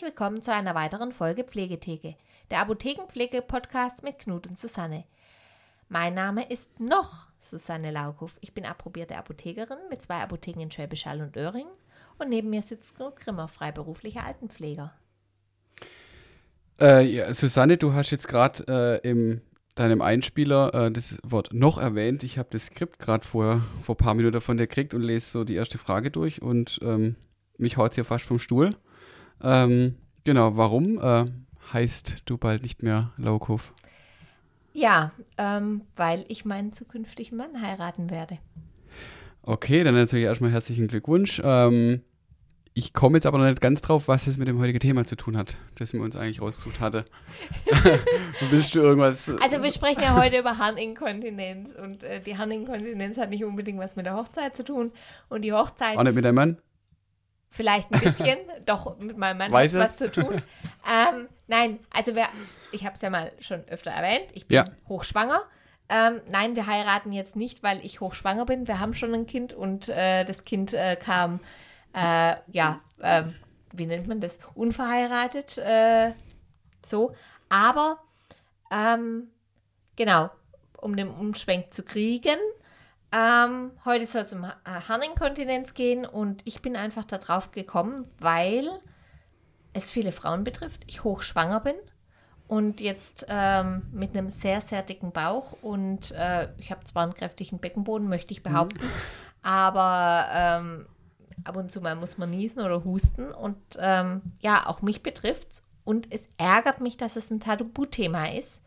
Herzlich willkommen zu einer weiteren Folge Pflegetheke, der Apothekenpflege-Podcast mit Knut und Susanne. Mein Name ist noch Susanne Laukhoff. Ich bin approbierte Apothekerin mit zwei Apotheken in Schwäbisch Hall und Öhring und neben mir sitzt Knut Grimmer, freiberuflicher Altenpfleger. Äh, ja, Susanne, du hast jetzt gerade äh, im deinem Einspieler äh, das Wort noch erwähnt. Ich habe das Skript gerade vor, ein paar Minuten von dir gekriegt und lese so die erste Frage durch und ähm, mich haut hier fast vom Stuhl. Ähm, genau, warum äh, heißt du bald nicht mehr Laukhof? Ja, ähm, weil ich meinen zukünftigen Mann heiraten werde. Okay, dann natürlich erstmal herzlichen Glückwunsch. Ähm, ich komme jetzt aber noch nicht ganz drauf, was es mit dem heutigen Thema zu tun hat, das wir uns eigentlich rausgesucht hatte. Willst du irgendwas? Also wir sprechen ja heute über Harninkontinenz und äh, die Harninkontinenz hat nicht unbedingt was mit der Hochzeit zu tun und die Hochzeit. Auch nicht mit deinem Mann? Vielleicht ein bisschen, doch mit meinem Mann Weiß hat was zu tun. Ähm, nein, also wer, ich habe es ja mal schon öfter erwähnt, ich bin Ja. hochschwanger. Ähm, nein, wir heiraten jetzt nicht, weil ich hochschwanger bin. Wir haben schon ein Kind und äh, das Kind äh, kam, äh, ja, ähm, wie nennt man das? Unverheiratet, äh, so. Aber, ähm, genau, um den Umschwenk zu kriegen, ähm, heute soll es um Ha- äh, Harninkontinenz gehen und ich bin einfach da drauf gekommen, weil es viele Frauen betrifft. Ich hochschwanger bin und jetzt ähm, mit einem sehr, sehr dicken Bauch und äh, ich habe zwar einen kräftigen Beckenboden, möchte ich behaupten, aber ähm, ab und zu mal muss man niesen oder husten und ähm, ja, auch mich betrifft's und es ärgert mich, dass es ein Tabuthema ist,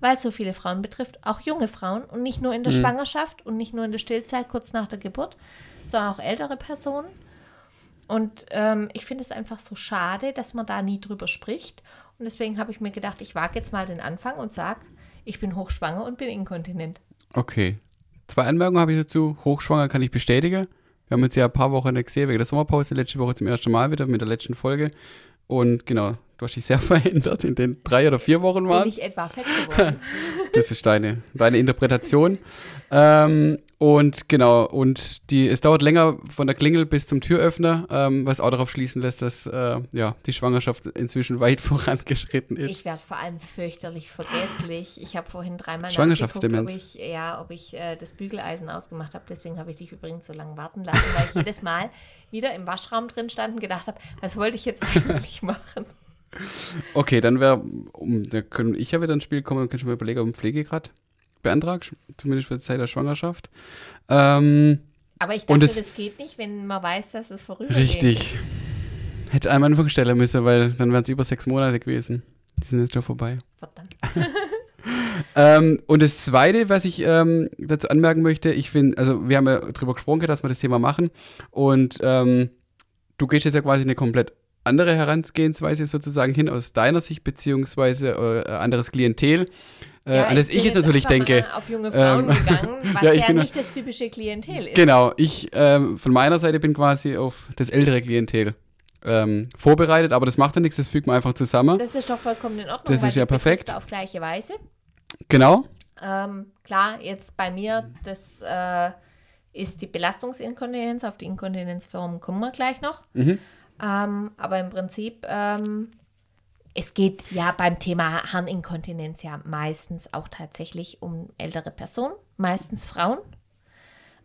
weil es so viele Frauen betrifft, auch junge Frauen und nicht nur in der Schwangerschaft und nicht nur in der Stillzeit kurz nach der Geburt, sondern auch ältere Personen. Und ähm, ich finde es einfach so schade, dass man da nie drüber spricht. Und deswegen habe ich mir gedacht, ich wage jetzt mal den Anfang und sage, ich bin hochschwanger und bin inkontinent. Okay. Zwei Anmerkungen habe ich dazu. Hochschwanger kann ich bestätigen. Wir haben uns ja ein paar Wochen gesehen wegen der Sommerpause, letzte Woche zum ersten Mal wieder mit der letzten Folge. Und genau, du hast dich sehr verändert in den drei oder vier Wochen Bin waren. ich etwa fett geworden? Das ist deine, deine Interpretation. Ähm, und genau, und die, es dauert länger von der Klingel bis zum Türöffner, ähm, was auch darauf schließen lässt, dass äh, ja, die Schwangerschaft inzwischen weit vorangeschritten ist. Ich werde vor allem fürchterlich vergesslich. Ich habe vorhin dreimal Schwangerschaftsdemenz. ob ich, ja, ob ich äh, das Bügeleisen ausgemacht habe. Deswegen habe ich dich übrigens so lange warten lassen, weil ich jedes Mal wieder im Waschraum drin stand und gedacht habe, was wollte ich jetzt eigentlich machen? Okay, dann wäre, um, da können ich ja wieder ins Spiel kommen, dann kann ich mir überlegen, ob ich Pflegegrad beantragt, zumindest für die Zeit der Schwangerschaft. Ähm, Aber ich dachte, es- das geht nicht, wenn man weiß, dass es vorübergeht. richtig. Hätte am Anfang stellen müssen, weil dann wären es über sechs Monate gewesen. Die sind jetzt schon vorbei. Verdammt. Ähm, und das Zweite, was ich ähm, dazu anmerken möchte, ich finde, also wir haben ja drüber gesprochen, dass wir das Thema machen und ähm, du gehst jetzt ja quasi eine komplett andere Herangehensweise sozusagen hin aus deiner Sicht, beziehungsweise äh, anderes Klientel, äh, Ja, an das ich jetzt natürlich denke. auf junge Frauen ähm, gegangen, was ja, ja, nicht das typische Klientel ist. Genau, ich ähm, von meiner Seite bin quasi auf das ältere Klientel ähm, vorbereitet, aber das macht ja nichts, das fügt man einfach zusammen. Das ist doch vollkommen in Ordnung. Das ist ja perfekt. Auf gleiche Weise. Genau. Ähm, klar, jetzt bei mir, das äh, ist die Belastungsinkontinenz. Auf die Inkontinenzform kommen wir gleich noch. Mhm. Ähm, aber im Prinzip, ähm, es geht ja beim Thema Harninkontinenz ja meistens auch tatsächlich um ältere Personen, meistens Frauen.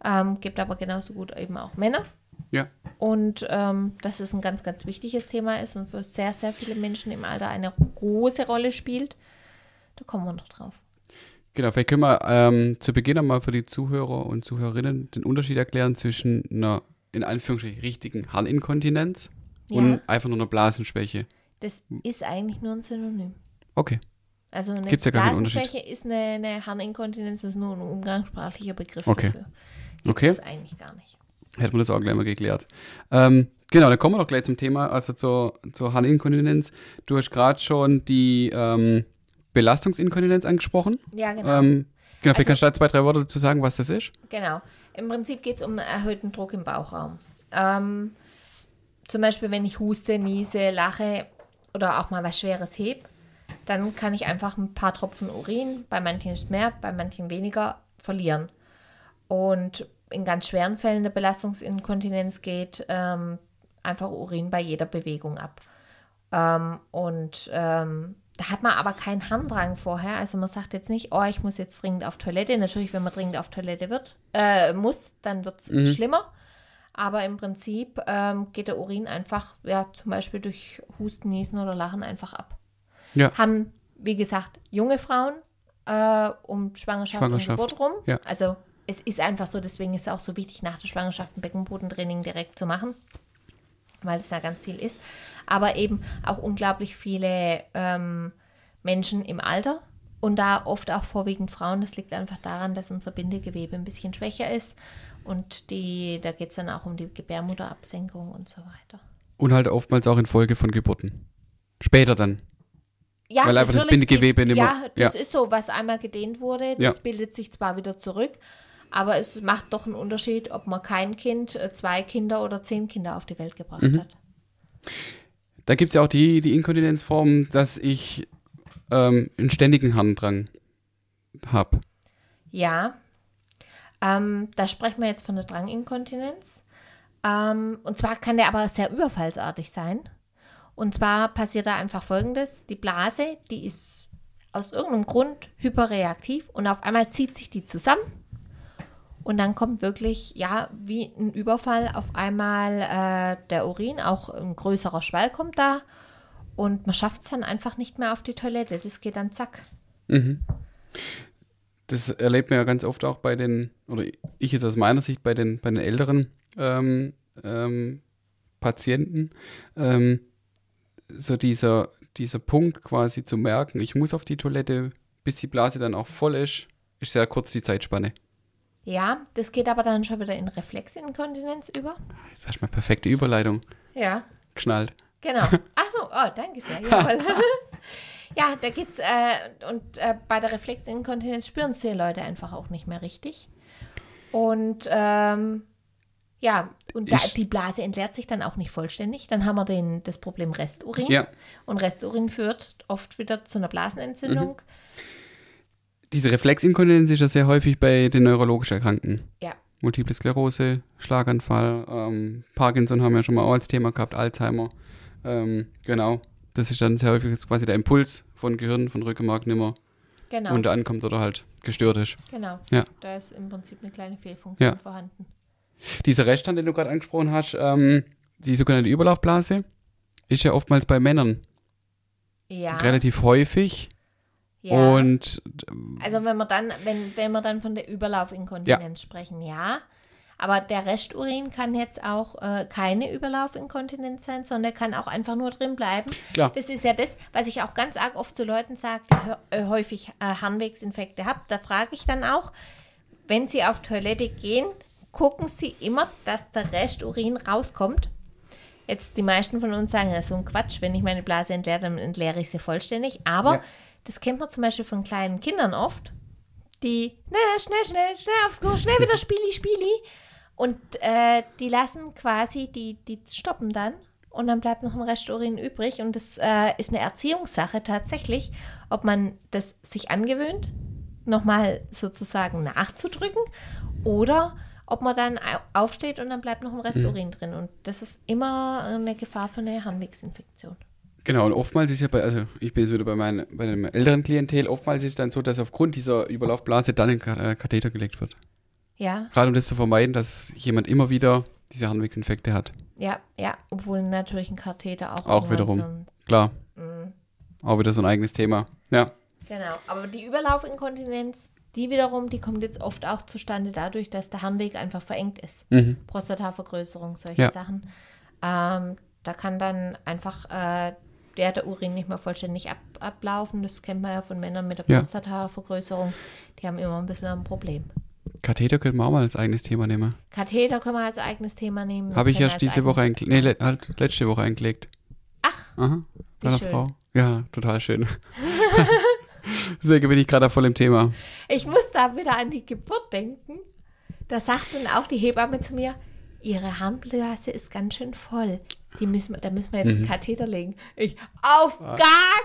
Ähm, gibt aber genauso gut eben auch Männer. Ja. Und ähm, dass es ein ganz, ganz wichtiges Thema ist und für sehr, sehr viele Menschen im Alter eine große Rolle spielt. Da kommen wir noch drauf. Genau, vielleicht können wir ähm, zu Beginn einmal für die Zuhörer und Zuhörerinnen den Unterschied erklären zwischen einer, in Anführungsstrichen, richtigen Harninkontinenz und Ja. einfach nur einer Blasenschwäche. Das ist eigentlich nur ein Synonym. Okay. Also eine Gibt's ja gar Blasenschwäche ist eine, eine Harninkontinenz, das ist nur ein umgangssprachlicher Begriff Okay. dafür. Gibt Okay. es eigentlich gar nicht. Hätten wir das auch gleich mal geklärt. Ähm, genau, dann kommen wir doch gleich zum Thema, also zur, zur Harninkontinenz. Du hast gerade schon die ähm, Belastungsinkontinenz angesprochen. Ja, genau. Ähm, genau, vielleicht Also- kannst du da zwei, drei Worte dazu sagen, was das ist. Genau. Im Prinzip geht es um erhöhten Druck im Bauchraum. Ähm, zum Beispiel, wenn ich huste, niese, lache oder auch mal was Schweres heb, dann kann ich einfach ein paar Tropfen Urin, bei manchen ist mehr, bei manchen weniger, verlieren. Und in ganz schweren Fällen der Belastungsinkontinenz geht ähm, einfach Urin bei jeder Bewegung ab. Ähm, und ähm, da hat man aber keinen Harndrang vorher. Also man sagt jetzt nicht, oh, ich muss jetzt dringend auf Toilette. Natürlich, wenn man dringend auf Toilette wird, äh, muss, dann wird es Mhm. schlimmer. Aber im Prinzip ähm, geht der Urin einfach, ja, zum Beispiel durch Husten, Niesen oder Lachen einfach ab. Ja. Haben, wie gesagt, junge Frauen äh, um Schwangerschaft, Schwangerschaft, und Geburt rum. ja. Also es ist einfach so, deswegen ist es auch so wichtig, nach der Schwangerschaft ein Beckenbodentraining direkt zu machen, weil es da ganz viel ist. Aber eben auch unglaublich viele ähm, Menschen im Alter und da oft auch vorwiegend Frauen. Das liegt einfach daran, dass unser Bindegewebe ein bisschen schwächer ist und die, da geht es dann auch um die Gebärmutterabsenkung und so weiter. Und halt oftmals auch in Folge von Geburten. Später dann. Ja, Weil einfach das Bindegewebe gibt- nicht Ja, das ja. ist so, was einmal gedehnt wurde, das Ja. bildet sich zwar wieder zurück, aber es macht doch einen Unterschied, ob man kein Kind, äh, zwei Kinder oder zehn Kinder auf die Welt gebracht Mhm. hat. Da gibt es ja auch die, die Inkontinenzform, dass ich ähm, einen ständigen Harndrang habe. Ja, ähm, da sprechen wir jetzt von der Dranginkontinenz. Ähm, und zwar kann der aber sehr überfallsartig sein. Und zwar passiert da einfach Folgendes. Die Blase, die ist aus irgendeinem Grund hyperreaktiv und auf einmal zieht sich die zusammen. Und dann kommt wirklich, ja, wie ein Überfall auf einmal äh, der Urin, auch ein größerer Schwall kommt da. Und man schafft es dann einfach nicht mehr auf die Toilette. Das geht dann zack. Das erlebt man ja ganz oft auch bei den, oder ich jetzt aus meiner Sicht bei den, bei den älteren ähm, ähm, Patienten, ähm, so dieser, dieser Punkt quasi zu merken, ich muss auf die Toilette, bis die Blase dann auch voll ist, ist sehr kurz die Zeitspanne. Ja, das geht aber dann schon wieder in Reflexinkontinenz über. Jetzt hast du mal perfekte Überleitung Ja, geschnallt. genau. Ach so, oh, danke sehr. Ja, da geht's, äh, und äh, bei der Reflexinkontinenz spüren es die Leute einfach auch nicht mehr richtig. Und ähm, ja, und da, die Blase entleert sich dann auch nicht vollständig. Dann haben wir den, das Problem Resturin. Ja. Und Resturin führt oft wieder zu einer Blasenentzündung. Diese Reflexinkontinenz ist ja sehr häufig bei den neurologisch Erkrankten. Ja. Multiple Sklerose, Schlaganfall, ähm, Parkinson haben wir schon mal auch als Thema gehabt, Alzheimer. Ähm, genau. Das ist dann sehr häufig quasi der Impuls von Gehirn, von Rückenmark nimmer Genau. unter ankommt oder halt gestört ist. genau. Ja. Da ist im Prinzip eine kleine Fehlfunktion Ja. vorhanden. Dieser Reststand, den du gerade angesprochen hast, ähm, die sogenannte Überlaufblase, ist ja oftmals bei Männern Ja. relativ häufig. ja. Und Also wenn wir dann, wenn, wenn wir dann von der Überlaufinkontinenz sprechen, ja. Aber der Resturin kann jetzt auch äh, keine Überlaufinkontinenz sein, sondern kann auch einfach nur drin bleiben. Klar. Das ist ja das, was ich auch ganz arg oft zu Leuten sage, die äh, häufig äh, Harnwegsinfekte haben. Da frage ich dann auch, wenn sie auf Toilette gehen, gucken sie immer, dass der Resturin rauskommt. Jetzt die meisten von uns sagen, das ist so ein Quatsch, wenn ich meine Blase entleere, dann entleere ich sie vollständig. Aber Ja. das kennt man zum Beispiel von kleinen Kindern oft, die, na, schnell, schnell, schnell aufs Klo, schnell wieder Spieli, Spieli. Und äh, die lassen quasi, die, die stoppen dann und dann bleibt noch ein Rest Urin übrig. Und das äh, ist eine Erziehungssache tatsächlich, ob man das sich angewöhnt, nochmal sozusagen nachzudrücken oder ob man dann au- aufsteht und dann bleibt noch ein Rest Urin drin. Und das ist immer eine Gefahr für eine Harnwegsinfektion. Genau, und oftmals ist ja bei, also ich bin jetzt wieder bei, meinem bei dem älteren Klientel, oftmals ist es dann so, dass aufgrund dieser Überlaufblase dann ein äh, Katheter gelegt wird. Ja, Gerade um das zu vermeiden, dass jemand immer wieder diese Harnwegsinfekte hat. ja, ja. Obwohl natürlich ein Katheter auch, Auch wiederum. so ein Klar. Mhm. Auch wieder so ein eigenes Thema. Ja. Genau, aber die Überlaufinkontinenz, die wiederum, die kommt jetzt oft auch zustande dadurch, dass der Harnweg einfach verengt ist. Mhm. Prostatavergrößerung, solche Ja. Sachen. Ähm, da kann dann einfach äh, der, der Urin nicht mehr vollständig ab, ablaufen. Das kennt man ja von Männern mit der. Prostatavergrößerung. Die haben immer ein bisschen ein Problem. Katheter könnte man auch mal als eigenes Thema nehmen. Katheter können wir als eigenes Thema nehmen. Habe ich können erst diese Woche eingelegt. Nee, le halt letzte Woche eingelegt. Ach, Aha. Bei einer schön. Frau. Ja, total schön. Deswegen bin ich gerade voll im Thema. Ich muss da wieder an die Geburt denken. Da sagt dann auch die Hebamme zu mir, ihre Harnblase ist ganz schön voll. Die müssen, da müssen wir jetzt einen Katheter legen. Ich, auf gar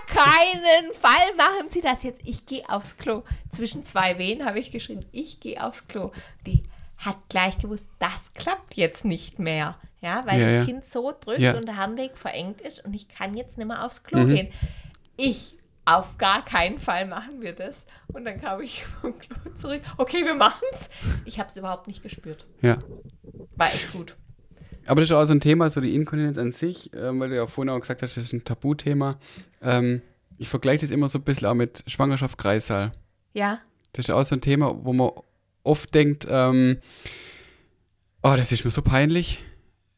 keinen Fall machen Sie das jetzt. Ich gehe aufs Klo. Zwischen zwei Wehen habe ich geschrieben, ich gehe aufs Klo. Die hat gleich gewusst, das klappt jetzt nicht mehr. Ja, weil Ja, das ja. Kind so drückt Ja. und der Harnweg verengt ist und ich kann jetzt nicht mehr aufs Klo Mhm. gehen. Ich, auf gar keinen Fall machen wir das. Und dann kam ich vom Klo zurück. Okay, wir machen's. Ich habe es überhaupt nicht gespürt. Ja. War echt gut. Aber das ist auch so ein Thema, so die Inkontinenz an sich, ähm, weil du ja vorhin auch gesagt hast, das ist ein Tabuthema. Ähm, ich vergleiche das immer so ein bisschen auch mit Schwangerschaft, Kreissaal. Ja, Das ist auch so ein Thema, wo man oft denkt, ähm, oh, das ist mir so peinlich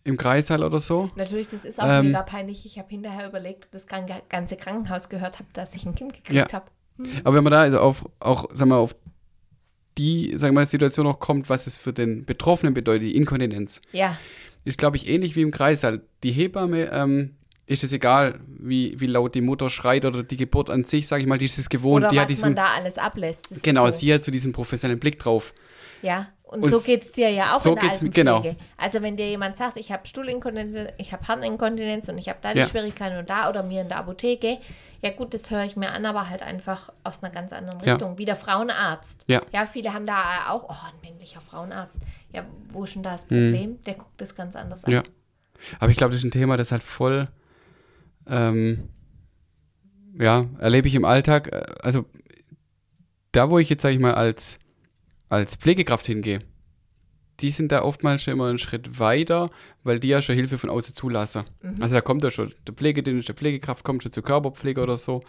im Kreissaal oder so. natürlich, das ist auch Ähm, mega peinlich. Ich habe hinterher überlegt, ob das ganze Krankenhaus gehört hat, dass ich ein Kind gekriegt Ja. habe. Aber wenn man da also auf, auch, sagen wir, auf die, sagen wir, Situation noch kommt, was es für den Betroffenen bedeutet, die Inkontinenz, Ja, ist, glaube ich, ähnlich wie im Kreissaal. Die Hebamme, ähm, ist es egal, wie, wie laut die Mutter schreit oder die Geburt an sich, sage ich mal, die ist es gewohnt. oder die was hat diesen, man da alles ablässt. Genau, so. sie hat so diesen professionellen Blick drauf. Ja, und, Und so geht es dir ja auch so in der mir- genau. Altenpflege. Also wenn dir jemand sagt, ich habe Stuhlinkontinenz, ich habe Harninkontinenz und ich habe da die Ja. Schwierigkeiten und da oder mir in der Apotheke, ja gut, das höre ich mir an, aber halt einfach aus einer ganz anderen Ja. Richtung. Wie der Frauenarzt. Ja. Ja, viele haben da auch, oh, ein männlicher Frauenarzt. Ja, wo ist denn da das Hm. Problem? Der guckt das ganz anders an. Ja. Aber ich glaube, das ist ein Thema, das halt voll, ähm, ja, erlebe ich im Alltag. äh, Also da, wo ich jetzt, sage ich mal, als, als Pflegekraft hingehe, die sind da oftmals schon immer einen Schritt weiter, weil die ja schon Hilfe von außen zulassen. Also da kommt ja schon der Pflegedienst, der Pflegekraft kommt schon zur Körperpflege oder so.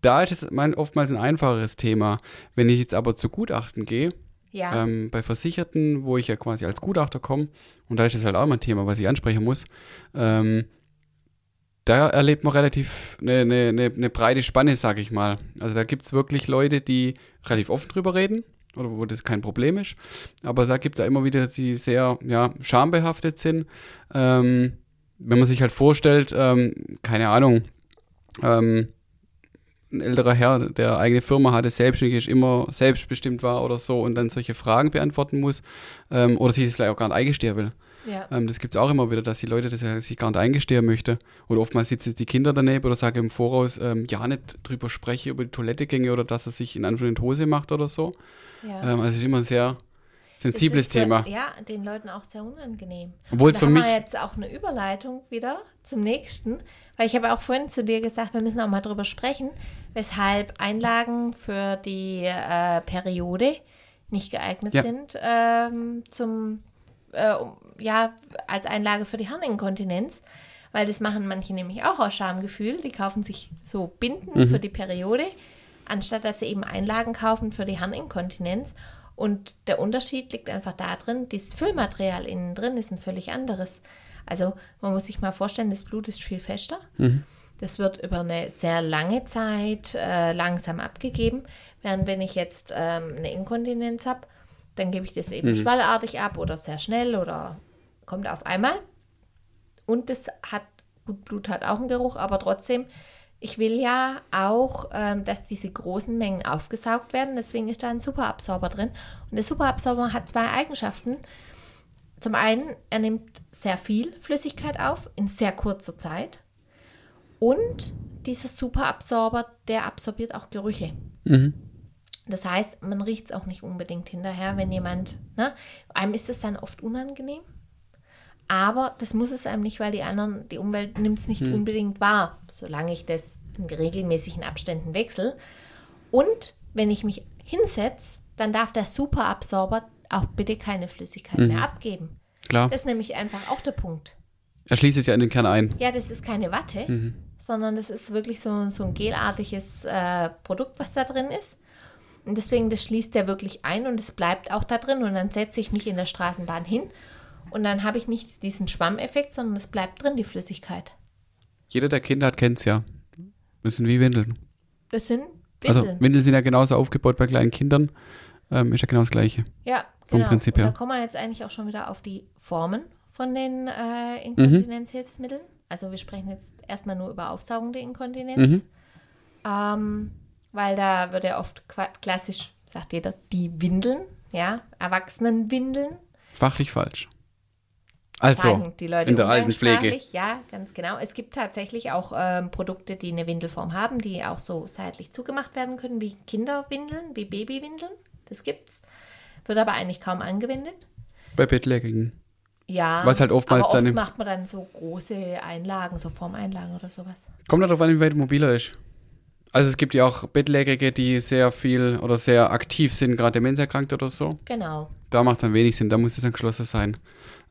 Da ist es oftmals ein einfacheres Thema. Wenn ich jetzt aber zu Gutachten gehe, Ja, ähm, bei Versicherten, wo ich ja quasi als Gutachter komme, und da ist es halt auch mal ein Thema, was ich ansprechen muss, ähm, da erlebt man relativ eine, eine, eine, eine breite Spanne, sage ich mal. Also da gibt es wirklich Leute, die relativ offen drüber reden oder wo das kein Problem ist. Aber da gibt es ja immer wieder, die sehr ja, schambehaftet sind. Ähm, wenn man sich halt vorstellt, ähm, keine Ahnung, ähm, ein älterer Herr, der eigene Firma hatte, selbstständig ist, immer selbstbestimmt war oder so und dann solche Fragen beantworten muss ähm, oder sich das vielleicht auch gar nicht eingestehen will. Ja. Ähm, das gibt es auch immer wieder, dass die Leute das ja sich gar nicht eingestehen möchte. Oder oftmals sitzen die Kinder daneben oder sagen im Voraus, ähm, ja, nicht drüber spreche über die Toilettegänge oder dass er sich in Anführungszeichen Hose macht oder so. ja. Ähm, also es ist immer ein sehr sensibles äh, Thema. Ja, den Leuten auch sehr unangenehm. Obwohl es für haben mich, wir jetzt auch eine Überleitung wieder zum nächsten, weil ich habe auch vorhin zu dir gesagt, wir müssen auch mal drüber sprechen, weshalb Einlagen für die äh, Periode nicht geeignet Ja. sind ähm, zum äh, ja als Einlage für die Harninkontinenz, weil das machen manche nämlich auch aus Schamgefühl. Die kaufen sich so Binden Mhm. für die Periode, anstatt dass sie eben Einlagen kaufen für die Harninkontinenz. Und der Unterschied liegt einfach darin, dieses Füllmaterial innen drin ist ein völlig anderes. Also man muss sich mal vorstellen, das Blut ist viel fester. Das wird über eine sehr lange Zeit äh, langsam abgegeben. Während wenn ich jetzt ähm, eine Inkontinenz habe, dann gebe ich das eben schwallartig ab oder sehr schnell oder kommt auf einmal. Und das hat, gut, Blut hat auch einen Geruch, aber trotzdem, ich will ja auch, ähm, dass diese großen Mengen aufgesaugt werden. Deswegen ist da ein Superabsorber drin. Und der Superabsorber hat zwei Eigenschaften. Zum einen, er nimmt sehr viel Flüssigkeit auf in sehr kurzer Zeit. Und dieser Superabsorber, der absorbiert auch Gerüche. Mhm. Das heißt, man riecht es auch nicht unbedingt hinterher, wenn jemand, ne? Einem ist es dann oft unangenehm. Aber das muss es einem nicht, weil die anderen, die Umwelt nimmt es nicht unbedingt wahr, solange ich das in regelmäßigen Abständen wechsle. Und wenn ich mich hinsetze, dann darf der Superabsorber auch bitte keine Flüssigkeit mehr abgeben. klar, Das ist nämlich einfach auch der Punkt. er schließt es ja in den Kern ein. Ja, das ist keine Watte, sondern das ist wirklich so, so ein gelartiges äh, Produkt, was da drin ist. Und deswegen, das schließt der wirklich ein und es bleibt auch da drin. Und dann setze ich mich in der Straßenbahn hin und dann habe ich nicht diesen Schwammeffekt, sondern es bleibt drin, die Flüssigkeit. Jeder, der Kinder hat, kennt es ja. Das sind wie Windeln. Das sind Also Windeln. Windeln sind ja genauso aufgebaut bei kleinen Kindern. Ähm, ist ja genau das Gleiche. ja, vom genau. Prinzip und her. da kommen wir jetzt eigentlich auch schon wieder auf die Formen von den äh, Mhm. Inkontinenzhilfsmitteln. Also wir sprechen jetzt erstmal nur über aufsaugende Inkontinenz. Mhm. Ähm, weil da wird ja oft klassisch, sagt jeder, die Windeln, ja, Erwachsenenwindeln. Fachlich falsch. Also, die Leute in der Altenpflege. Ja, ganz genau. Es gibt tatsächlich auch ähm, Produkte, die eine Windelform haben, die auch so seitlich zugemacht werden können, wie Kinderwindeln, wie Babywindeln. Das gibt's. Wird aber eigentlich kaum angewendet. bei Bettlägerigen. Ja, Was halt oftmals aber oft dann macht man dann so große Einlagen, so Formeinlagen oder sowas. Kommt darauf an, wie weit mobiler ist. Also es gibt ja auch Bettlägerige, die sehr viel oder sehr aktiv sind, gerade demenzerkrankt oder so. Genau. Da macht es dann wenig Sinn, da muss es dann geschlossen sein.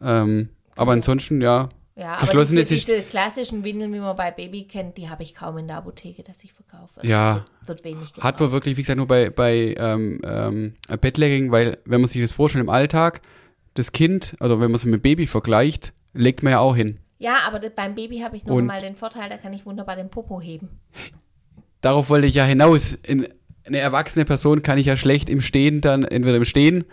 Ähm, aber ansonsten, ja, Ja, Geschlossen aber ist diese, es- diese klassischen Windeln, wie man bei Baby kennt, die habe ich kaum in der Apotheke, dass ich verkaufe. Also Ja. Wird, wird wenig hat gebraucht. man wirklich, wie gesagt, nur bei, bei ähm, ähm, Bettlägerigen, weil wenn man sich das vorstellt im Alltag, das Kind, also wenn man es mit dem Baby vergleicht, legt man ja auch hin. Ja, aber das, beim Baby habe ich noch Und- mal den Vorteil, da kann ich wunderbar den Popo heben. Darauf wollte ich ja hinaus. In, eine erwachsene Person kann ich ja schlecht im Stehen dann, entweder im Stehen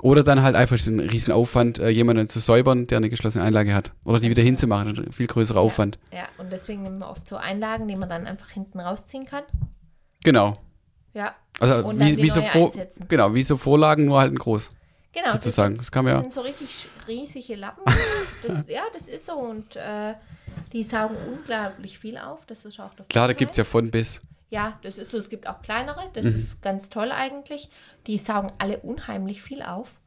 oder dann halt einfach, es ist ein Riesenaufwand, äh, jemanden zu säubern, der eine geschlossene Einlage hat. Oder die wieder hinzumachen, ein viel größerer Aufwand. Ja, und deswegen nehmen wir oft so Einlagen, die man dann einfach hinten rausziehen kann. Genau. Ja, Also Und wie, wie, so vor, genau, wie so Vorlagen, nur halt ein groß. genau. Sozusagen, das kann man ja- sind so richtig riesige Lappen. Das, ja, das ist so. Und äh, die saugen unglaublich viel auf. Das ist auch der Klar, da gibt es ja von bis. Ja, das ist so. Es gibt auch kleinere. Das Mhm. ist ganz toll eigentlich. Die saugen alle unheimlich viel auf.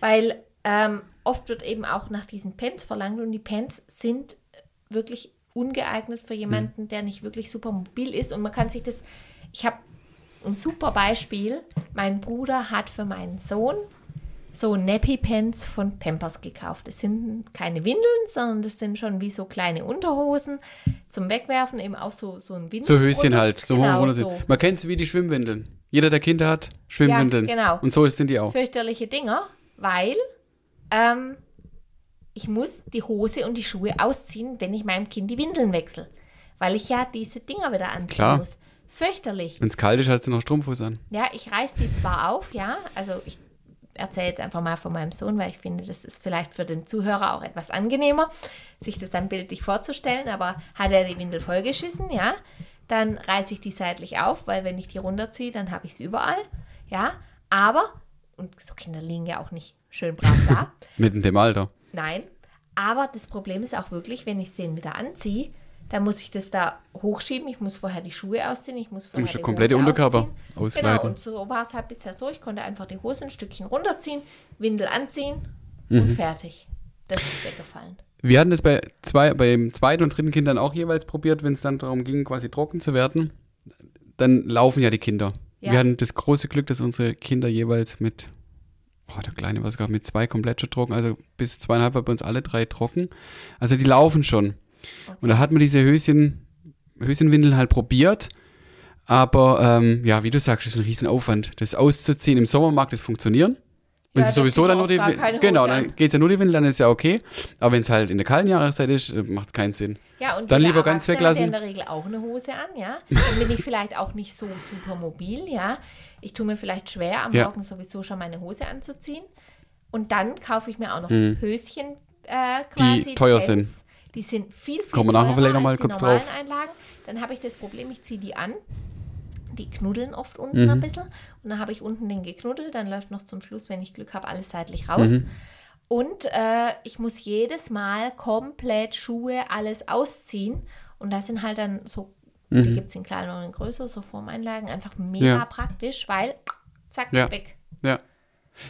Weil ähm, oft wird eben auch nach diesen Pens verlangt und die Pens sind wirklich ungeeignet für jemanden, Mhm. der nicht wirklich super mobil ist. Und man kann sich das. Ich habe ein super Beispiel. Mein Bruder hat für meinen Sohn so Nappy-Pants von Pampers gekauft. Das sind keine Windeln, sondern das sind schon wie so kleine Unterhosen zum Wegwerfen, eben auch so, so ein Windel. So Höschen halt, so genau, so. Man kennt es wie die Schwimmwindeln. Jeder, der Kinder hat, Schwimmwindeln. Ja, genau. Und so sind die auch. Fürchterliche Dinger, weil ähm, ich muss die Hose und die Schuhe ausziehen, wenn ich meinem Kind die Windeln wechsle. Weil ich ja diese Dinger wieder anziehen Klar. muss. Fürchterlich. Wenn es kalt ist, hast du noch Strumpfhose an. Ja, ich reiß sie zwar auf, ja, also ich erzähle jetzt einfach mal von meinem Sohn, weil ich finde, das ist vielleicht für den Zuhörer auch etwas angenehmer, sich das dann bildlich vorzustellen, aber hat er die Windel vollgeschissen, ja, dann reiße ich die seitlich auf, weil wenn ich die runterziehe, dann habe ich sie überall, ja, aber, und so Kinder liegen ja auch nicht schön brav da, Mitten im Alter. Nein, aber das Problem ist auch wirklich, wenn ich es den wieder anziehe, dann muss ich das da hochschieben. Ich muss vorher die Schuhe ausziehen, ich muss vorher musst die komplette Hose Unterkörper ausziehen. Genau, ausleiten. und so war es halt bisher so. Ich konnte einfach die Hose ein Stückchen runterziehen, Windel anziehen Mhm. und fertig. Das ist weggefallen. Wir hatten das bei zwei, beim zweiten und dritten Kind dann auch jeweils probiert, wenn es dann darum ging, quasi trocken zu werden. Dann laufen ja die Kinder. Ja. Wir hatten das große Glück, dass unsere Kinder jeweils mit, oh, der Kleine war sogar mit zwei komplett schon trocken, also bis zweieinhalb war bei uns alle drei trocken. Also die laufen schon. Und da hat man diese Höschen, Höschenwindeln halt probiert. Aber ähm, ja, wie du sagst, das ist ein Riesenaufwand. Das auszuziehen im Sommermarkt, das funktionieren. Wenn Ja, es sowieso dann nur die Genau, dann an. geht es ja nur die Windel, dann ist ja okay. Aber wenn es halt in der kalten Jahreszeit ist, macht es keinen Sinn. Ja, und Dann lieber ganz weglassen. in der Regel auch eine Hose an, ja. Dann bin ich vielleicht auch nicht so super mobil, ja. Ich tue mir vielleicht schwer, am Ja. Morgen sowieso schon meine Hose anzuziehen. Und dann kaufe ich mir auch noch Höschen äh, quasi. Mhm. teuer Pants. Die sind viel, viel Kommen wir nachher teurer vielleicht noch mal als die kurz normalen drauf. Einlagen. Dann habe ich das Problem, ich ziehe die an. Die knuddeln oft unten Mhm. ein bisschen. Und dann habe ich unten den geknuddelt. Dann läuft noch zum Schluss, wenn ich Glück habe, alles seitlich raus. Mhm. Und äh, ich muss jedes Mal komplett Schuhe, alles ausziehen. Und das sind halt dann so, die gibt es in kleiner und in größer, so Formeinlagen, einfach mega Mhm. Ja. praktisch, weil zack, Ja. weg. Ja.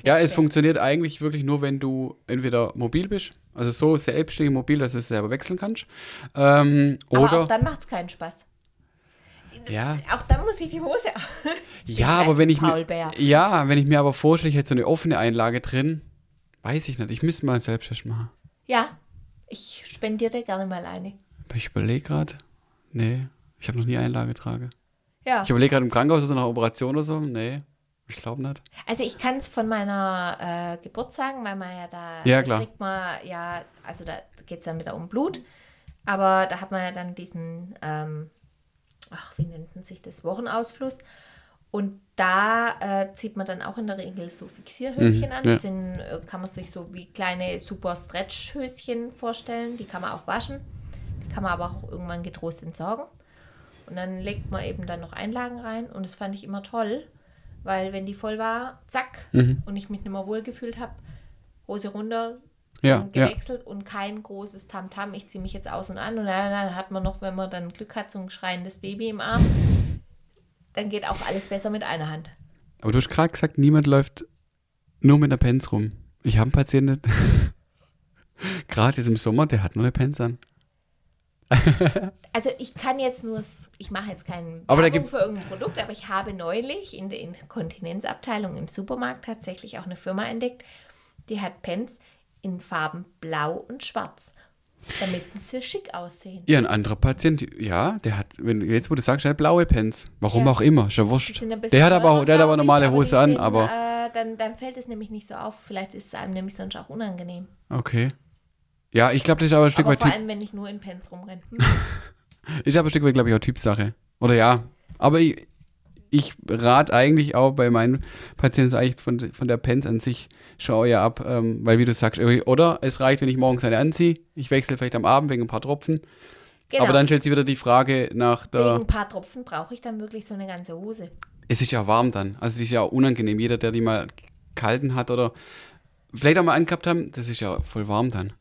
Ja, es funktioniert eigentlich wirklich nur, wenn du entweder mobil bist, also so selbstständig mobil, dass du es selber wechseln kannst. Ähm, Aber oder. auch dann macht es keinen Spaß. ja, Auch dann muss ich die Hose ja, aber wenn ich mir. Faulbär. Ja, wenn ich mir aber vorstelle, ich hätte so eine offene Einlage drin, weiß ich nicht. Ich müsste mal einen Selbsttest machen. Ja, ich spendiere dir gerne mal eine. Aber ich überlege gerade. Nee, ich habe noch nie Einlage trage. Ja. Ich überlege gerade im Krankenhaus oder nach einer Operation oder so. Nee, ich glaube nicht. Also ich kann es von meiner äh, Geburt sagen, weil man ja da Ja, klar. kriegt man ja, also da geht es dann wieder um Blut, aber da hat man ja dann diesen, ähm, ach, wie nennt man sich das, Wochenausfluss. Und da äh, zieht man dann auch in der Regel so Fixierhöschen Mhm, an. ja. Das sind, äh, kann man sich so wie kleine super Stretch-Höschen vorstellen. Die kann man auch waschen. Die kann man aber auch irgendwann getrost entsorgen. Und dann legt man eben dann noch Einlagen rein. Und das fand ich immer toll, weil wenn die voll war, zack, Mhm. und ich mich nicht mehr wohlgefühlt habe, Hose runter, Ja, dann ja. gewechselt und kein großes Tamtam. Ich ziehe mich jetzt aus und an. Und dann, hat man noch, wenn man dann Glück hat, so ein schreiendes Baby im Arm. Dann geht auch alles besser mit einer Hand. Aber du hast gerade gesagt, niemand läuft nur mit einer Pens rum. Ich habe einen Patienten, gerade jetzt im Sommer, der hat nur eine Pants an. Also ich kann jetzt nur, ich mache jetzt keinen Aber da Werbung für irgendein Produkt, aber ich habe neulich in der Inkontinenzabteilung im Supermarkt tatsächlich auch eine Firma entdeckt, die hat Pants in Farben blau und schwarz, damit sie schick aussehen. Ja, ein anderer Patient, ja, der hat, wenn jetzt wo du sagst, er hat blaue Pants. Warum Ja. auch immer, Die wurscht. Der hat aber, auch- der hat aber glaub ich, normale die Hose an, sind, aber Äh, dann, dann fällt es nämlich nicht so auf. Vielleicht ist es einem nämlich sonst auch unangenehm. okay. Ja, ich glaube, das ist aber ein Stück aber weit vor allem, wenn ich nur in Pants rumrenne. Ist aber ein Stück weit, glaube ich, auch Typsache. Oder ja, aber ich, ich rate eigentlich auch bei meinen Patienten eigentlich von, von der Pants an sich schaue ja ab, ähm, weil wie du sagst, oder es reicht, wenn ich morgens eine anziehe, ich wechsle vielleicht am Abend wegen ein paar Tropfen, Genau. aber dann stellt sich wieder die Frage nach Wegen der, ein paar Tropfen brauche ich dann wirklich so eine ganze Hose. es ist ja warm dann, also es ist ja auch unangenehm, jeder, der die mal kalten hat oder vielleicht auch mal angehabt haben, das ist ja voll warm dann,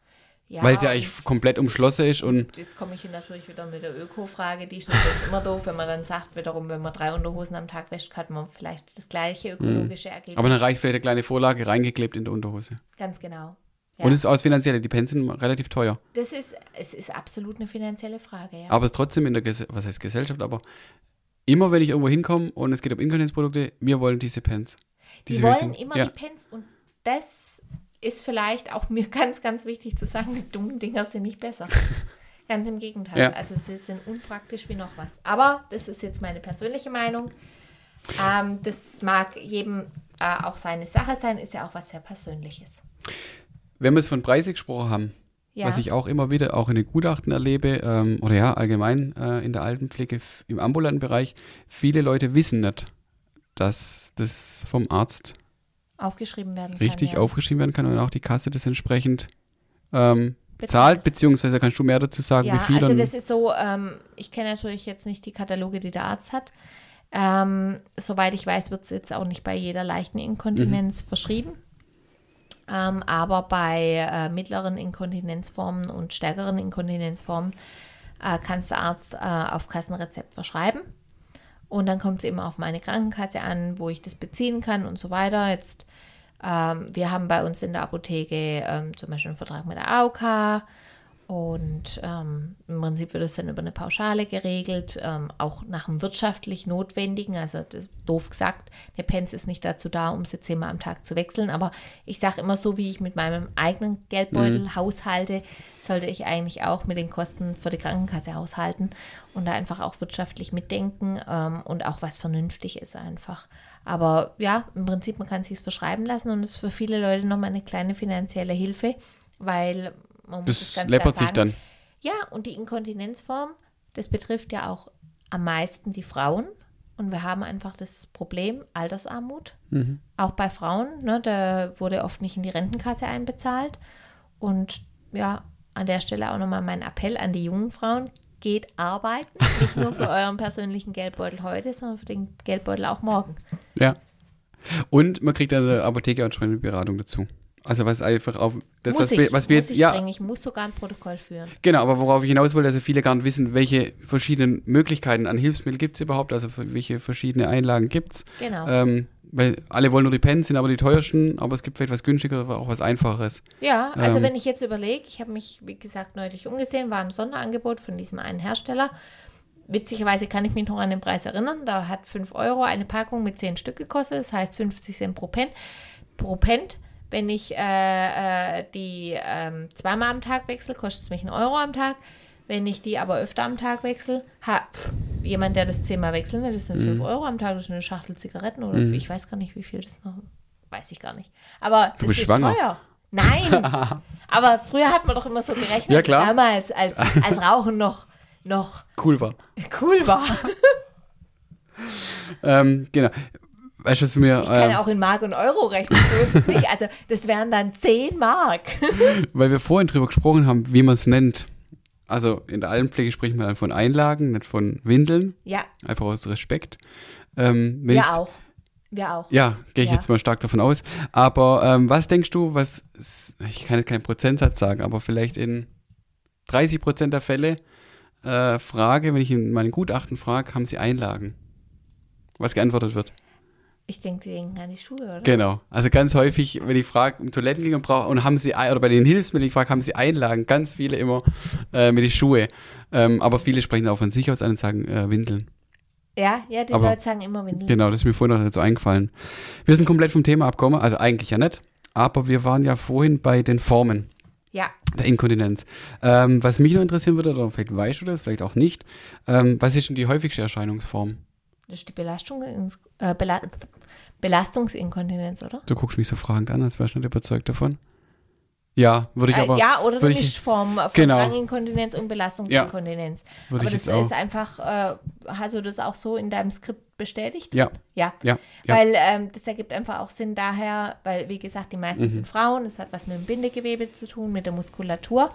Ja, weil es ja eigentlich komplett umschlossen ist und Jetzt komme ich hier natürlich wieder mit der Öko-Frage. Die ist natürlich immer doof, wenn man dann sagt, wiederum, wenn man drei Unterhosen am Tag wäscht, hat man vielleicht das gleiche ökologische Ergebnis. Mhm. aber dann reicht vielleicht eine kleine Vorlage reingeklebt in der Unterhose. Ganz genau. Ja. Und es ist aus finanzielle, die Pants sind relativ teuer. das ist, es ist absolut eine finanzielle Frage, ja. Aber trotzdem in der, Ges was heißt Gesellschaft, aber immer wenn ich irgendwo hinkomme und es geht um Inkontinenzprodukte, wir wollen diese die Diese wollen Höschen. immer ja. die Pens und das ist vielleicht auch mir ganz, ganz wichtig zu sagen, die dummen Dinger sind nicht besser. ganz im Gegenteil. Ja. Also sie sind unpraktisch wie noch was. Aber das ist jetzt meine persönliche Meinung. Ähm, das mag jedem äh, auch seine Sache sein, ist ja auch was sehr Persönliches. Wenn wir es von Preise gesprochen haben, Ja. was ich auch immer wieder auch in den Gutachten erlebe, ähm, oder ja, allgemein äh, in der Altenpflege im ambulanten Bereich, viele Leute wissen nicht, dass das vom Arzt aufgeschrieben werden kann. richtig ja. aufgeschrieben werden kann und auch die Kasse das entsprechend ähm, Bezahlt. zahlt, beziehungsweise kannst du mehr dazu sagen, Ja, wie viel. also das ist so, ähm, ich kenne natürlich jetzt nicht die Kataloge, die der Arzt hat. Ähm, soweit ich weiß, wird es jetzt auch nicht bei jeder leichten Inkontinenz Mhm. verschrieben. Ähm, aber bei äh, mittleren Inkontinenzformen und stärkeren Inkontinenzformen äh, kann es der Arzt äh, auf Kassenrezept verschreiben. Und dann kommt es eben auf meine Krankenkasse an, wo ich das beziehen kann und so weiter. Jetzt, ähm, wir haben bei uns in der Apotheke ähm, zum Beispiel einen Vertrag mit der AOK und ähm, im Prinzip wird es dann über eine Pauschale geregelt, ähm, auch nach dem wirtschaftlich Notwendigen. Also doof gesagt, eine Pens ist nicht dazu da, um sie zehnmal am Tag zu wechseln. Aber ich sage immer so, wie ich mit meinem eigenen Geldbeutel haushalte, sollte ich eigentlich auch mit den Kosten für die Krankenkasse haushalten und da einfach auch wirtschaftlich mitdenken ähm, und auch was vernünftig ist einfach. Aber ja, im Prinzip, man kann es sich verschreiben lassen und es ist für viele Leute nochmal eine kleine finanzielle Hilfe, weil man muss das ganz läppert sich dann. ja, und die Inkontinenzform, das betrifft ja auch am meisten die Frauen. Und wir haben einfach das Problem Altersarmut. Mhm. Auch bei Frauen, ne, da wurde oft nicht in die Rentenkasse einbezahlt. Und ja, an der Stelle auch nochmal mein Appell an die jungen Frauen. Geht arbeiten, nicht nur für euren persönlichen Geldbeutel heute, sondern für den Geldbeutel auch morgen. Ja. Und man kriegt an der Apotheke entsprechende Beratung dazu. Also was einfach auf das, muss was, ich, wir, was wir muss jetzt, ich ja, bringen. Ich muss sogar ein Protokoll führen. genau, aber worauf ich hinaus wollte, also viele gar nicht wissen, welche verschiedenen Möglichkeiten an Hilfsmitteln gibt es überhaupt, also welche verschiedene Einlagen gibt es. Genau. Ähm, weil alle wollen nur die Pens, sind aber die teuersten, aber es gibt vielleicht was günstigeres, aber auch was einfacheres. Ja, also Ähm, wenn ich jetzt überlege, ich habe mich, wie gesagt, neulich umgesehen, war im Sonderangebot von diesem einen Hersteller. Witzigerweise kann ich mich noch an den Preis erinnern. Da hat 5 Euro eine Packung mit 10 Stück gekostet, das heißt 50 Cent pro Pen. Pro Pent. Wenn ich äh, äh, die ähm, zweimal am Tag wechsle, kostet es mich einen Euro am Tag. Wenn ich die aber öfter am Tag wechsle, ha, pff, jemand, der das zehnmal wechseln will, das sind 5 Euro am Tag, das ist eine Schachtel Zigaretten oder ich weiß gar nicht, wie viel das noch, weiß ich gar nicht. Aber das bist ist schwanger. teuer. Nein, aber früher hat man doch immer so gerechnet, Ja, klar. damals, als, als Rauchen noch, noch Cool war. cool war. Ähm, genau. Weißt du, was mir, Ich kann ähm, auch in Mark und Euro rechnen, so ist es nicht. Also das wären dann 10 Mark. weil wir vorhin drüber gesprochen haben, wie man es nennt. Also in der Altenpflege spricht man dann von Einlagen, nicht von Windeln, Ja, einfach aus Respekt. Ähm, wenn ich, wir auch. Wir auch. Ja, gehe ich Ja. jetzt mal stark davon aus. Aber ähm, was denkst du, was, ich kann jetzt keinen Prozentsatz sagen, aber vielleicht in 30 Prozent der Fälle äh, frage, wenn ich in meinen Gutachten frage, haben sie Einlagen? Was geantwortet wird. Ich denke, die denken an die Schuhe, oder? Genau. Also ganz häufig, wenn ich frage, um Toilettengänge brauche und haben sie, oder bei den Hilfsmitteln, ich frage, haben sie Einlagen, ganz viele immer äh, mit den Schuhe. Ähm, aber viele sprechen auch von sich aus an und sagen äh, Windeln. Ja, ja, die Aber- Leute sagen immer Windeln. Genau, das ist mir vorhin noch dazu eingefallen. Wir sind komplett vom Thema abgekommen, also eigentlich ja nicht, aber wir waren ja vorhin bei den Formen Ja, der Inkontinenz. Ähm, was mich noch interessieren würde, oder vielleicht weißt du das, vielleicht auch nicht, ähm, was ist denn die häufigste Erscheinungsform? das ist die Belastung, äh, Bela Belastungsinkontinenz, oder? Du guckst mich so fragend an, als wärst du nicht überzeugt davon. Ja, würde ich Äh, aber, ja, oder eine Mischform von Genau. Dranginkontinenz und Belastungsinkontinenz. würde Aber ich das ist einfach, äh, hast du das auch so in deinem Skript bestätigt? Ja. Ja. Ja, ja. Weil ähm, das ergibt einfach auch Sinn daher, weil, wie gesagt, die meisten Mhm. sind Frauen, das hat was mit dem Bindegewebe zu tun, mit der Muskulatur.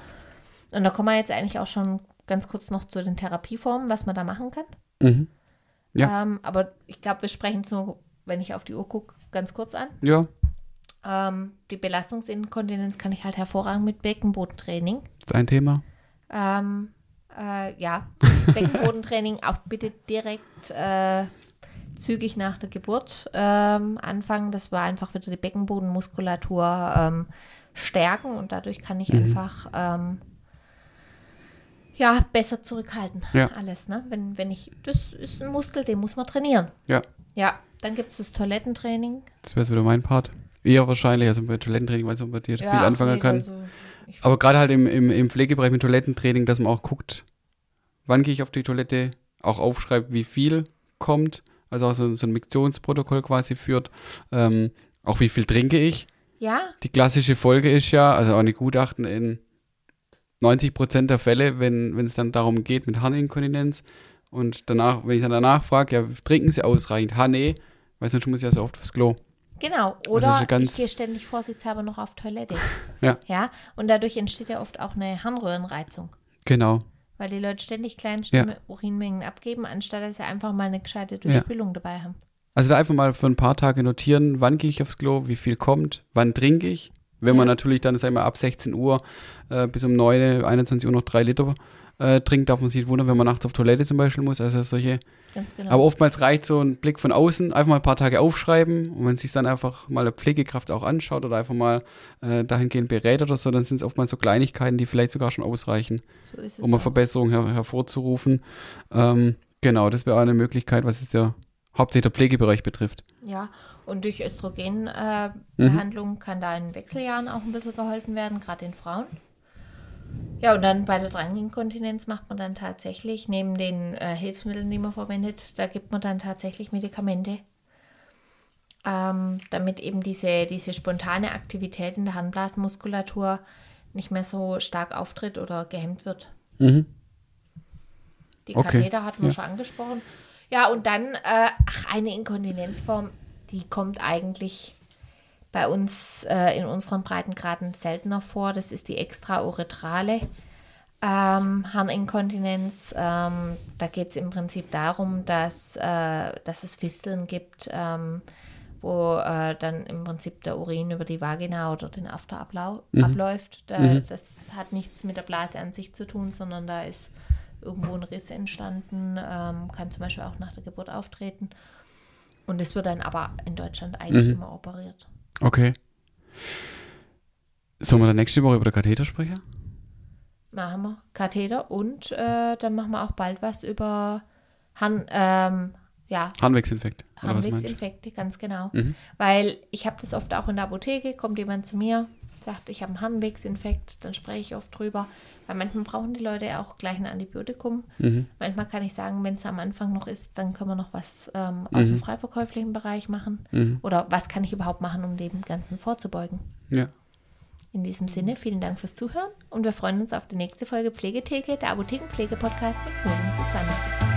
Und da kommen wir jetzt eigentlich auch schon ganz kurz noch zu den Therapieformen, was man da machen kann. Mhm. Ja. Ähm, aber ich glaube, wir sprechen so, wenn ich auf die Uhr gucke, ganz kurz an. Ja, Ähm, die Belastungsinkontinenz kann ich halt hervorragend mit Beckenbodentraining. das ist ein Thema. Ähm, äh, ja, Beckenbodentraining auch bitte direkt äh, zügig nach der Geburt ähm, anfangen. Das war einfach wieder die Beckenbodenmuskulatur ähm, stärken und dadurch kann ich Mhm. einfach ähm, ja besser zurückhalten. Ja. Alles, ne? Wenn, wenn ich, das ist ein Muskel, den muss man trainieren. Ja, Ja, dann gibt es das Toilettentraining. das wäre wieder mein Part. Eher wahrscheinlich, also bei Toilettentraining, weil man bei dir ja, viel anfangen kann. also Aber gerade halt im, im, im Pflegebereich mit Toilettentraining, dass man auch guckt, wann gehe ich auf die Toilette, auch aufschreibt, wie viel kommt, also auch so, so ein Miktionsprotokoll quasi führt, ähm, auch wie viel trinke ich. ja, Die klassische Folge ist ja, also auch eine Gutachten in 90 Prozent der Fälle, wenn es dann darum geht mit Harninkontinenz und danach, wenn ich dann danach frage, ja, trinken Sie ausreichend? Ha, nee, weil sonst muss ich ja so oft aufs Klo. Genau, ist oder ja ganz- ich gehe ständig vorsichtshalber noch auf Toilette. Ja. Ja, und dadurch entsteht ja oft auch eine Harnröhrenreizung, Genau, weil die Leute ständig kleine Urinmengen abgeben, anstatt dass sie einfach mal eine gescheite Durchspülung dabei haben. Also da einfach mal für ein paar Tage notieren, wann gehe ich aufs Klo, wie viel kommt, wann trinke ich. Wenn man natürlich dann, sagen wir, ab 16 Uhr äh, bis um 9, 21 Uhr noch drei Liter äh, trinkt, darf man sich nicht wundern, wenn man nachts auf Toilette zum Beispiel muss. Also solche. Ganz genau. Aber oftmals reicht so ein Blick von außen, einfach mal ein paar Tage aufschreiben und wenn sich dann einfach mal eine Pflegekraft auch anschaut oder einfach mal äh, dahingehend berät oder so, dann sind es oftmals so Kleinigkeiten, die vielleicht sogar schon ausreichen, so es um eine auch. Verbesserung her hervorzurufen. Ähm, genau, das wäre auch eine Möglichkeit, was es der hauptsächlich der Pflegebereich betrifft. Ja, und durch Östrogenbehandlung äh, Mhm. Kann da in Wechseljahren auch ein bisschen geholfen werden, gerade den Frauen. Ja, und dann bei der Dranginkontinenz macht man dann tatsächlich, neben den äh, Hilfsmitteln, die man verwendet, da gibt man dann tatsächlich Medikamente, ähm, damit eben diese, diese spontane Aktivität in der Harnblasenmuskulatur nicht mehr so stark auftritt oder gehemmt wird. Mhm. Die Okay, Katheter hatten wir ja. schon angesprochen. Ja, und dann, äh, ach, eine Inkontinenzform, die kommt eigentlich bei uns äh, in unseren Breitengraden seltener vor. Das ist die extrauretrale ähm, Harninkontinenz. Ähm, da geht es im Prinzip darum, dass, äh, dass es Fisteln gibt, ähm, wo äh, dann im Prinzip der Urin über die Vagina oder den After ablau Mhm. abläuft. Da, Mhm. Das hat nichts mit der Blase an sich zu tun, sondern da ist irgendwo ein Riss entstanden, ähm, kann zum Beispiel auch nach der Geburt auftreten. Und es wird dann aber in Deutschland eigentlich Mhm. immer operiert. Okay. Sollen wir dann nächste Woche über den Katheter sprechen? Machen wir Katheter und äh, dann machen wir auch bald was über Han ähm, ja, Harnwegsinfekt. Harnwegsinfekte, ganz genau. Mhm. Weil ich habe das oft auch in der Apotheke, kommt jemand zu mir, sagt, ich habe einen Harnwegsinfekt, dann spreche ich oft drüber. Weil manchmal brauchen die Leute auch gleich ein Antibiotikum. Mhm. Manchmal kann ich sagen, wenn es am Anfang noch ist, dann können wir noch was ähm, aus dem Mhm. freiverkäuflichen Bereich machen. Mhm. Oder was kann ich überhaupt machen, um dem Ganzen vorzubeugen? Ja. In diesem Sinne, vielen Dank fürs Zuhören und wir freuen uns auf die nächste Folge Pflegetheke, der Apothekenpflege-Podcast mit und Susanne.